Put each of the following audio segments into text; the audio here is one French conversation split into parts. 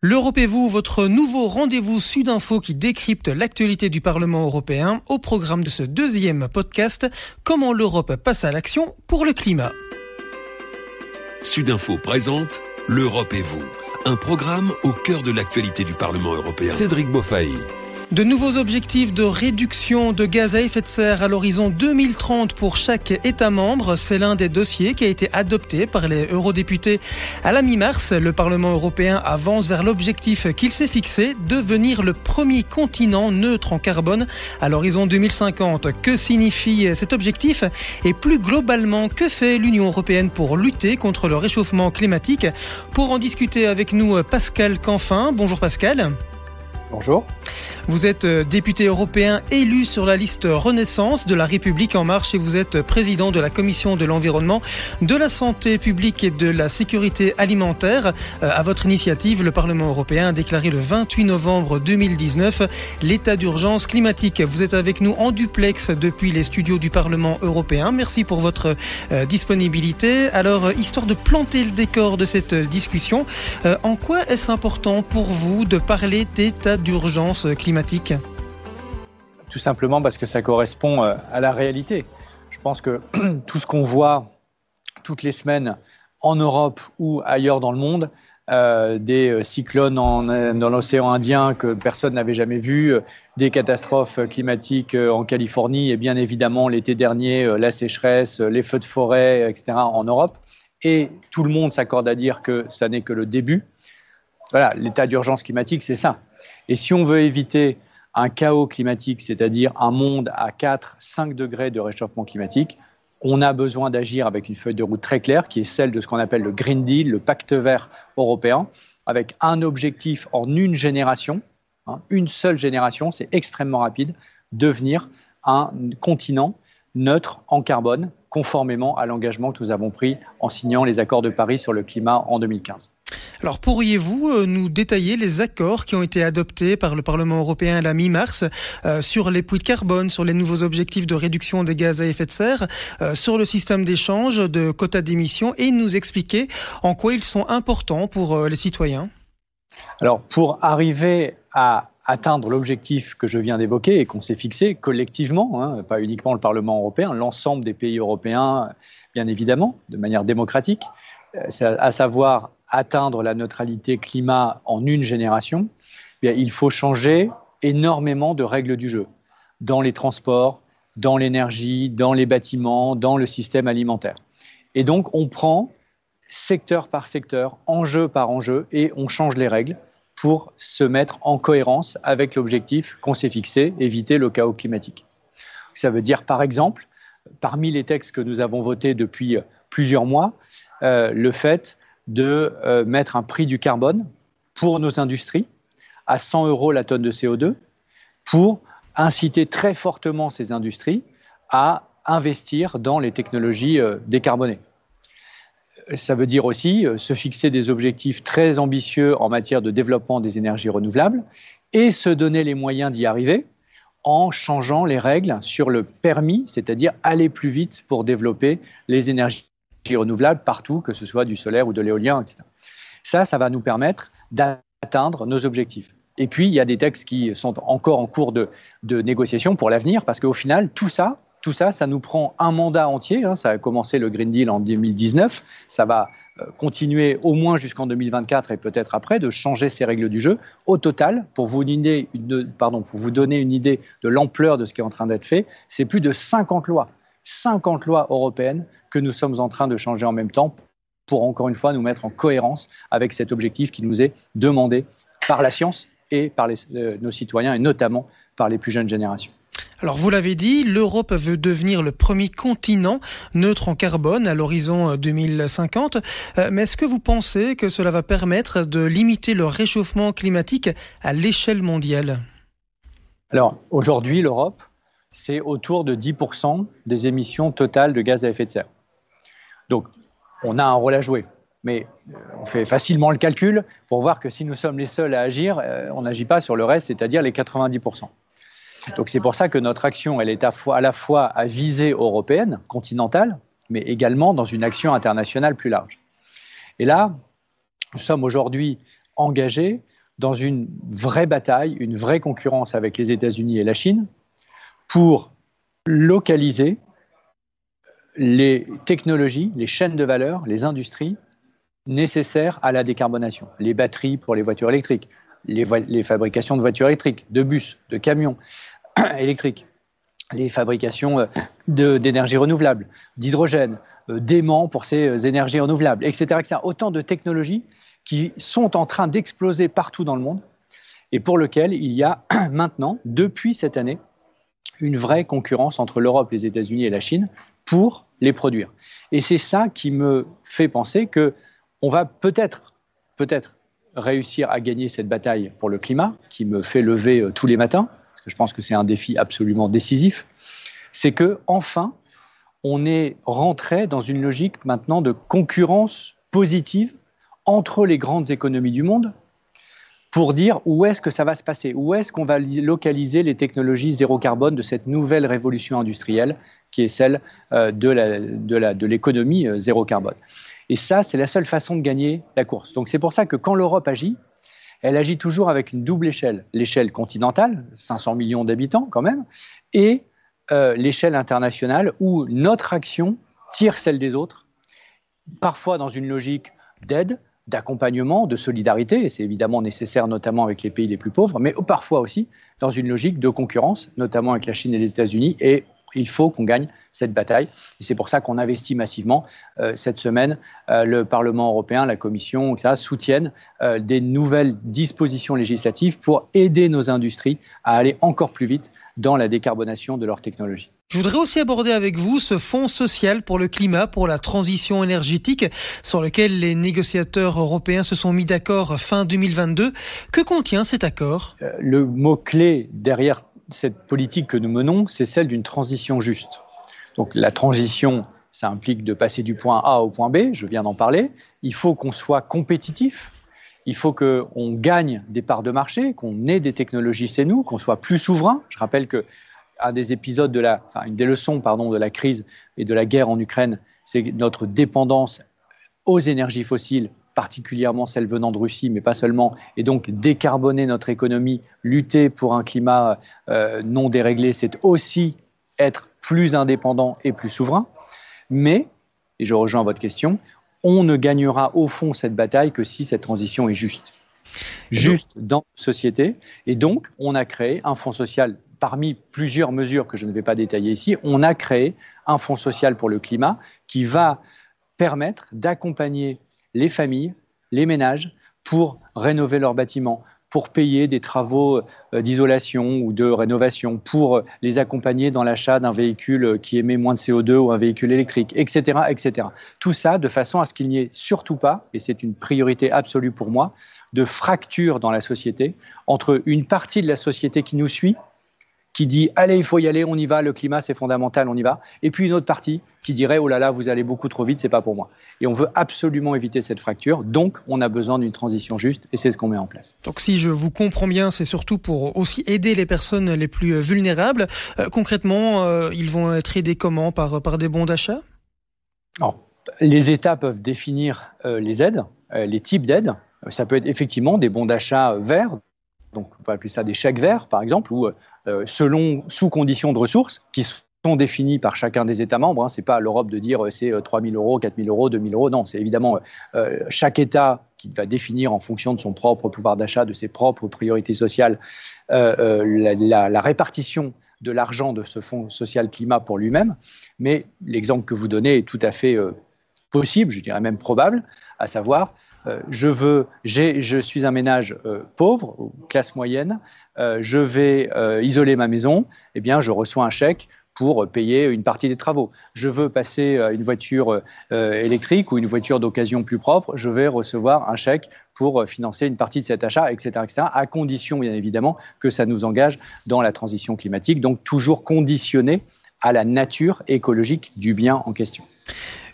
L'Europe et vous, votre nouveau rendez-vous Sudinfo qui décrypte l'actualité du Parlement européen au programme de ce deuxième podcast Comment l'Europe passe à l'action pour le climat. Sudinfo présente L'Europe et vous, un programme au cœur de l'actualité du Parlement européen. Cédric Beaufailly. De nouveaux objectifs de réduction de gaz à effet de serre à l'horizon 2030 pour chaque État membre, c'est l'un des dossiers qui a été adopté par les eurodéputés à la mi-mars. Le Parlement européen avance vers l'objectif qu'il s'est fixé, devenir le premier continent neutre en carbone à l'horizon 2050. Que signifie cet objectif? Et plus globalement, que fait l'Union européenne pour lutter contre le réchauffement climatique? Pour en discuter avec nous, Pascal Canfin. Bonjour Pascal. Bonjour. Vous êtes euh, député européen élu sur la liste Renaissance de la République en marche et vous êtes président de la commission de l'environnement, de la santé publique et de la sécurité alimentaire. Euh, à votre initiative, le Parlement européen a déclaré le 28 novembre 2019 l'état d'urgence climatique. Vous êtes avec nous en duplex depuis les studios du Parlement européen. Merci pour votre euh, disponibilité. Alors, histoire de planter le décor de cette discussion, en quoi est-ce important pour vous de parler d'état d'urgence climatique? Tout simplement parce que ça correspond euh, à la réalité. Je pense que tout ce qu'on voit toutes les semaines en Europe ou ailleurs dans le monde, euh, des euh, cyclones dans l'océan Indien que personne n'avait jamais vu, des catastrophes climatiques en Californie et bien évidemment l'été dernier, la sécheresse, les feux de forêt, etc. en Europe. Et tout le monde s'accorde à dire que ça n'est que le début. Voilà, l'état d'urgence climatique, c'est ça. Et si on veut éviter un chaos climatique, c'est-à-dire un monde à 4, 5 degrés de réchauffement climatique, on a besoin d'agir avec une feuille de route très claire, qui est celle de ce qu'on appelle le Green Deal, le pacte vert européen, avec un objectif en une génération, hein, une seule génération, c'est extrêmement rapide, devenir un continent neutre en carbone, conformément à l'engagement que nous avons pris en signant les accords de Paris sur le climat en 2015. Alors pourriez-vous euh, nous détailler les accords qui ont été adoptés par le Parlement européen à la mi-mars euh, sur les puits de carbone, sur les nouveaux objectifs de réduction des gaz à effet de serre, euh, sur le système d'échange de quotas d'émissions et nous expliquer en quoi ils sont importants pour les citoyens? Alors pour arriver à atteindre l'objectif que je viens d'évoquer et qu'on s'est fixé collectivement, hein, pas uniquement le Parlement européen, l'ensemble des pays européens, bien évidemment, de manière démocratique, à savoir atteindre la neutralité climat en une génération, eh il faut changer énormément de règles du jeu dans les transports, dans l'énergie, dans les bâtiments, dans le système alimentaire. Et donc, on prend secteur par secteur, enjeu par enjeu, et on change les règles pour se mettre en cohérence avec l'objectif qu'on s'est fixé, éviter le chaos climatique. Ça veut dire, par exemple, parmi les textes que nous avons votés depuis plusieurs mois, euh, le fait de euh, mettre un prix du carbone pour nos industries à 100 euros la tonne de CO2 pour inciter très fortement ces industries à investir dans les technologies euh, décarbonées. Ça veut dire aussi se fixer des objectifs très ambitieux en matière de développement des énergies renouvelables et se donner les moyens d'y arriver en changeant les règles sur le permis, c'est-à-dire aller plus vite pour développer les énergies renouvelables partout, que ce soit du solaire ou de l'éolien, etc. Ça, ça va nous permettre d'atteindre nos objectifs. Et puis, il y a des textes qui sont encore en cours de, négociation pour l'avenir, parce qu'au final, tout ça, tout ça, ça nous prend un mandat entier. Hein. ça a commencé le Green Deal en 2019. Ça va euh, continuer au moins jusqu'en 2024 et peut-être après de changer ces règles du jeu. Au total, pour vous, donner une idée de l'ampleur de ce qui est en train d'être fait, c'est plus de 50 lois. 50 lois européennes que nous sommes en train de changer en même temps pour encore une fois nous mettre en cohérence avec cet objectif qui nous est demandé par la science et par euh, nos citoyens et notamment par les plus jeunes générations. Alors vous l'avez dit, l'Europe veut devenir le premier continent neutre en carbone à l'horizon 2050. Euh, euh, mais est-ce que vous pensez que cela va permettre de limiter le réchauffement climatique à l'échelle mondiale? Alors aujourd'hui, l'Europe c'est autour de 10% des émissions totales de gaz à effet de serre. Donc, on a un rôle à jouer. Mais euh, on fait facilement le calcul pour voir que si nous sommes les seuls à agir, euh, on n'agit pas sur le reste, c'est-à-dire les 90%. Donc c'est pour ça que notre action, elle est à, la fois à visée européenne, continentale, mais également dans une action internationale plus large. Et là, nous sommes aujourd'hui engagé dans une vraie bataille, une vraie concurrence avec les États-Unis et la Chine pour localiser les technologies, les chaînes de valeur, les industries nécessaires à la décarbonation. Les batteries pour les voitures électriques, les, fabrications de voitures électriques, de bus, de camions électriques, les fabrications euh, d'énergie renouvelable, d'hydrogène, euh, d'aimants pour ces euh, énergies renouvelables, etc., etc. Autant de technologies qui sont en train d'exploser partout dans le monde et pour lequel il y a maintenant, depuis cette année, une vraie concurrence entre l'Europe, les États-Unis et la Chine pour les produire. Et c'est ça qui me fait penser que on va peut-être, peut-être réussir à gagner cette bataille pour le climat, qui me fait lever euh, tous les matins, parce que je pense que c'est un défi absolument décisif. C'est que enfin, on est rentré dans une logique maintenant de concurrence positive entre les grandes économies du monde pour dire où est-ce que ça va se passer, où est-ce qu'on va localiser les technologies zéro carbone de cette nouvelle révolution industrielle qui est celle euh, de l'économie euh, zéro carbone. Et ça, c'est la seule façon de gagner la course. Donc c'est pour ça que quand l'Europe agit, elle agit toujours avec une double échelle. L'échelle continentale, 500 millions d'habitants quand même, et euh, l'échelle internationale où notre action tire celle des autres, parfois dans une logique d'aide, d'accompagnement, de solidarité, et c'est évidemment nécessaire notamment avec les pays les plus pauvres, mais parfois aussi dans une logique de concurrence, notamment avec la Chine et les États-Unis, il faut qu'on gagne cette bataille. Et c'est pour ça qu'on investit massivement. Euh, cette semaine, euh, le Parlement européen, la Commission, etc., soutiennent euh, des nouvelles dispositions législatives pour aider nos industries à aller encore plus vite dans la décarbonation de leurs technologies. Je voudrais aussi aborder avec vous ce fonds social pour le climat, pour la transition énergétique, sur lequel les négociateurs européens se sont mis d'accord fin 2022. Que contient cet accord? Le mot-clé derrière cette politique que nous menons, c'est celle d'une transition juste. Donc la transition, ça implique de passer du point A au point B, je viens d'en parler. Il faut qu'on soit compétitif, il faut qu'on gagne des parts de marché, qu'on ait des technologies c'est nous, qu'on soit plus souverain. Je rappelle que des épisodes de la, enfin, une des leçons pardon, de la crise et de la guerre en Ukraine, c'est notre dépendance aux énergies fossiles, particulièrement celles venant de Russie, mais pas seulement, et donc décarboner notre économie, lutter pour un climat euh, non déréglé, c'est aussi être plus indépendant et plus souverain. Mais, et je rejoins votre question, on ne gagnera au fond cette bataille que si cette transition est juste. Juste dans la société. Et donc, on a créé un fonds social parmi plusieurs mesures que je ne vais pas détailler ici, on a créé un fonds social pour le climat qui va permettre d'accompagner les familles, les ménages pour rénover leurs bâtiments, pour payer des travaux euh, d'isolation ou de rénovation, pour les accompagner dans l'achat d'un véhicule qui émet moins de CO2 ou un véhicule électrique, etc., etc. Tout ça de façon à ce qu'il n'y ait surtout pas, et c'est une priorité absolue pour moi, de fracture dans la société entre une partie de la société qui nous suit, qui dit allez, il faut y aller, on y va, le climat c'est fondamental, on y va. Et puis une autre partie qui dirait oh là là, vous allez beaucoup trop vite, c'est pas pour moi. Et on veut absolument éviter cette fracture, donc on a besoin d'une transition juste et c'est ce qu'on met en place. Donc si je vous comprends bien, c'est surtout pour aussi aider les personnes les plus vulnérables. Euh, concrètement, euh, ils vont être aidés comment? Par, par des bons d'achat? Les États peuvent définir euh, les aides, les types d'aides. Ça peut être effectivement des bons d'achat verts, donc on peut appeler ça des chèques verts, par exemple, ou euh, selon, sous conditions de ressources qui sont définies par chacun des États membres. Hein. Ce n'est pas l'Europe de dire euh, c'est 3 euh, 000 euros, 4 000 euros, 2 000 euros. Non, c'est évidemment chaque État qui va définir en fonction de son propre pouvoir d'achat, de ses propres priorités sociales, la, la, répartition de l'argent de ce fonds social climat pour lui-même. Mais l'exemple que vous donnez est tout à fait possible, je dirais même probable, à savoir euh, je veux, je suis un ménage euh, pauvre, classe moyenne, euh, je vais isoler ma maison, eh bien, je reçois un chèque pour payer une partie des travaux. Je veux passer une voiture électrique ou une voiture d'occasion plus propre, je vais recevoir un chèque pour financer une partie de cet achat, etc., etc., à condition, bien évidemment, que ça nous engage dans la transition climatique, donc toujours conditionné à la nature écologique du bien en question.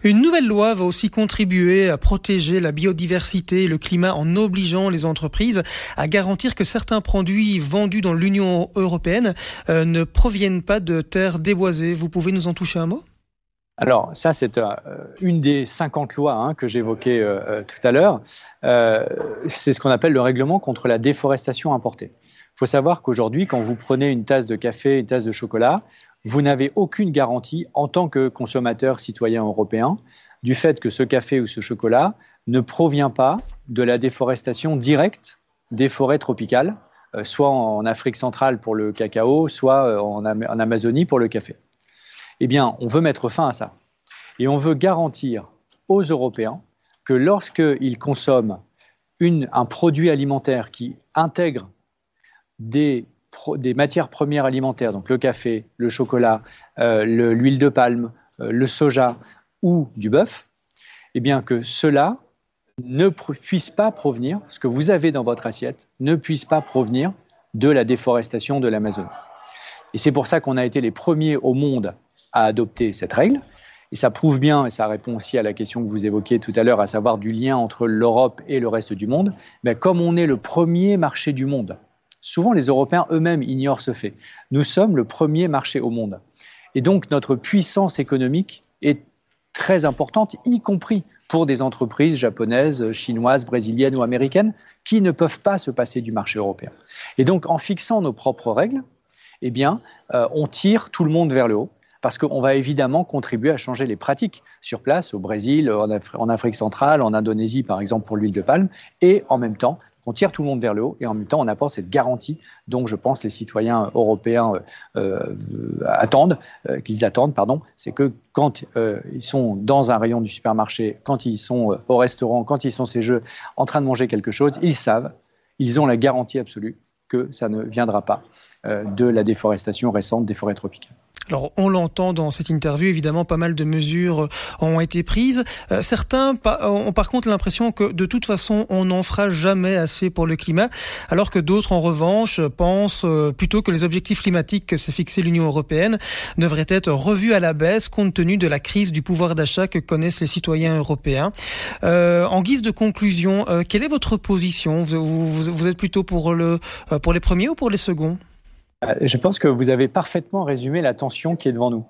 Une nouvelle loi va aussi contribuer à protéger la biodiversité et le climat en obligeant les entreprises à garantir que certains produits vendus dans l'Union européenne euh, ne proviennent pas de terres déboisées. Vous pouvez nous en toucher un mot? Alors, ça, c'est euh, une des 50 lois hein, que j'évoquais euh, tout à l'heure. c'est ce qu'on appelle le règlement contre la déforestation importée. Il faut savoir qu'aujourd'hui, quand vous prenez une tasse de café, une tasse de chocolat, vous n'avez aucune garantie en tant que consommateur citoyen européen du fait que ce café ou ce chocolat ne provient pas de la déforestation directe des forêts tropicales, euh, soit en Afrique centrale pour le cacao, soit euh, en, Amazonie pour le café. Eh bien, on veut mettre fin à ça. Et on veut garantir aux Européens que lorsqu'ils consomment un produit alimentaire qui intègre des, matières premières alimentaires, donc le café, le chocolat, euh, l'huile de palme, le soja ou du bœuf, eh bien que cela ne puisse pas provenir, ce que vous avez dans votre assiette, ne puisse pas provenir de la déforestation de l'Amazonie. Et c'est pour ça qu'on a été les premiers au monde à adopter cette règle. Et ça prouve bien, et ça répond aussi à la question que vous évoquiez tout à l'heure, à savoir du lien entre l'Europe et le reste du monde. Mais comme on est le premier marché du monde, souvent les Européens eux-mêmes ignorent ce fait. Nous sommes le premier marché au monde. Et donc notre puissance économique est très importante, y compris pour des entreprises japonaises, chinoises, brésiliennes ou américaines qui ne peuvent pas se passer du marché européen. Et donc, en fixant nos propres règles, eh bien, euh, on tire tout le monde vers le haut parce qu'on va évidemment contribuer à changer les pratiques sur place, au Brésil, en, Afrique centrale, en Indonésie par exemple pour l'huile de palme, et en même temps on tire tout le monde vers le haut et en même temps on apporte cette garantie dont je pense les citoyens européens euh, euh, attendent, euh, qu'ils attendent, pardon, c'est que quand ils sont dans un rayon du supermarché, quand ils sont au restaurant, quand ils sont ces jeux en train de manger quelque chose, ils savent, ils ont la garantie absolue que ça ne viendra pas de la déforestation récente des forêts tropicales. Alors on l'entend dans cette interview, évidemment, pas mal de mesures euh, ont été prises. Euh, certains ont par contre l'impression que de toute façon on n'en fera jamais assez pour le climat, alors que d'autres en revanche pensent euh, plutôt que les objectifs climatiques que s'est fixé l'Union européenne devraient être revus à la baisse compte tenu de la crise du pouvoir d'achat que connaissent les citoyens européens. en guise de conclusion, quelle est votre position? Vous, vous, êtes plutôt pour, le, pour les premiers ou pour les seconds? Je pense que vous avez parfaitement résumé la tension qui est devant nous,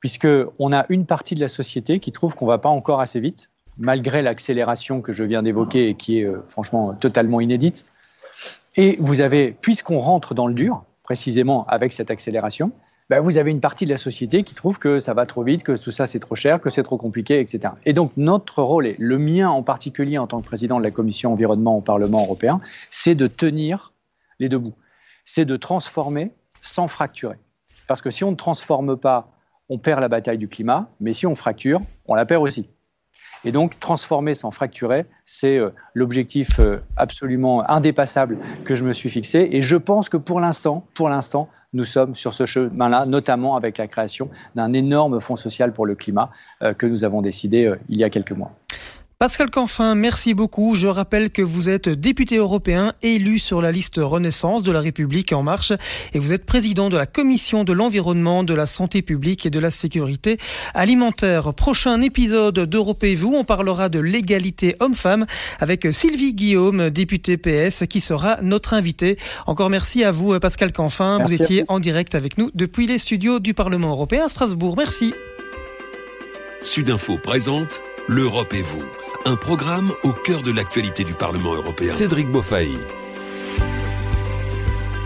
puisqu'on a une partie de la société qui trouve qu'on ne va pas encore assez vite, malgré l'accélération que je viens d'évoquer et qui est euh, franchement totalement inédite. Et vous avez, puisqu'on rentre dans le dur, précisément avec cette accélération, ben vous avez une partie de la société qui trouve que ça va trop vite, que tout ça c'est trop cher, que c'est trop compliqué, etc. Et donc notre rôle, et le mien en particulier en tant que président de la commission environnement au Parlement européen, c'est de tenir les deux bouts c'est de transformer sans fracturer. Parce que si on ne transforme pas, on perd la bataille du climat, mais si on fracture, on la perd aussi. Et donc, transformer sans fracturer, c'est euh, l'objectif euh, absolument indépassable que je me suis fixé. Et je pense que pour l'instant, pour l'instant, nous sommes sur ce chemin-là, notamment avec la création d'un énorme fonds social pour le climat euh, que nous avons décidé il y a quelques mois. Pascal Canfin, merci beaucoup. Je rappelle que vous êtes député européen élu sur la liste Renaissance de la République en marche et vous êtes président de la Commission de l'environnement, de la santé publique et de la sécurité alimentaire. Prochain épisode d'Europe vous, on parlera de l'égalité homme-femme avec Sylvie Guillaume, députée PS, qui sera notre invitée. Encore merci à vous, Pascal Canfin. vous étiez en direct avec nous depuis les studios du Parlement européen à Strasbourg. Merci. Sudinfo présente L'Europe et vous un programme au cœur de l'actualité du Parlement européen. Cédric Beaufailly.